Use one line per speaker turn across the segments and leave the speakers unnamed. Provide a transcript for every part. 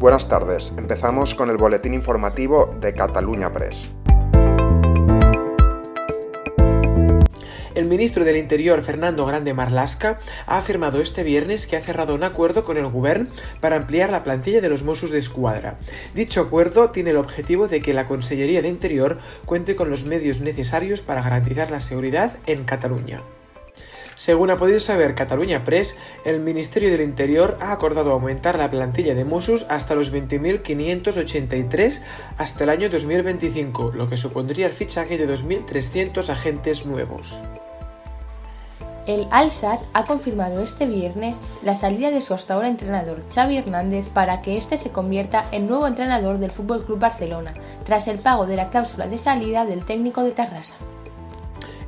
Buenas tardes, empezamos con el boletín informativo de Cataluña Press.
El ministro del Interior, Fernando Grande Marlasca, ha afirmado este viernes que ha cerrado un acuerdo con el Gobierno para ampliar la plantilla de los Mossos de Escuadra. Dicho acuerdo tiene el objetivo de que la Consellería de Interior cuente con los medios necesarios para garantizar la seguridad en Cataluña. Según ha podido saber Cataluña Press, el Ministerio del Interior ha acordado aumentar la plantilla de Mossos hasta los 20.583 hasta el año 2025, lo que supondría el fichaje de 2.300 agentes nuevos.
El Al-Sad ha confirmado este viernes la salida de su hasta ahora entrenador Xavi Hernández para que éste se convierta en nuevo entrenador del FC Barcelona, tras el pago de la cláusula de salida del técnico de Tarrasa.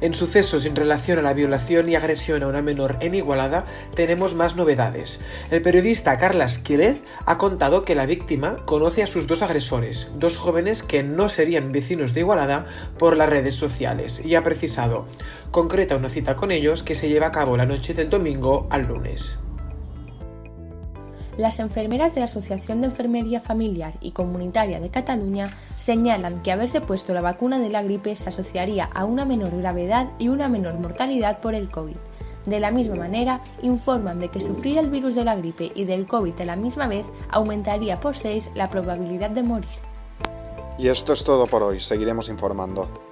En sucesos en relación a la violación y agresión a una menor en Igualada tenemos más novedades. El periodista Carlas Quírez ha contado que la víctima conoce a sus dos agresores, dos jóvenes que no serían vecinos de Igualada por las redes sociales, y ha precisado, concreta una cita con ellos que se lleva a cabo la noche del domingo al lunes.
Las enfermeras de la Asociación de Enfermería Familiar y Comunitaria de Cataluña señalan que haberse puesto la vacuna de la gripe se asociaría a una menor gravedad y una menor mortalidad por el COVID. De la misma manera, informan de que sufrir el virus de la gripe y del COVID a la misma vez aumentaría por 6 la probabilidad de morir.
Y esto es todo por hoy, seguiremos informando.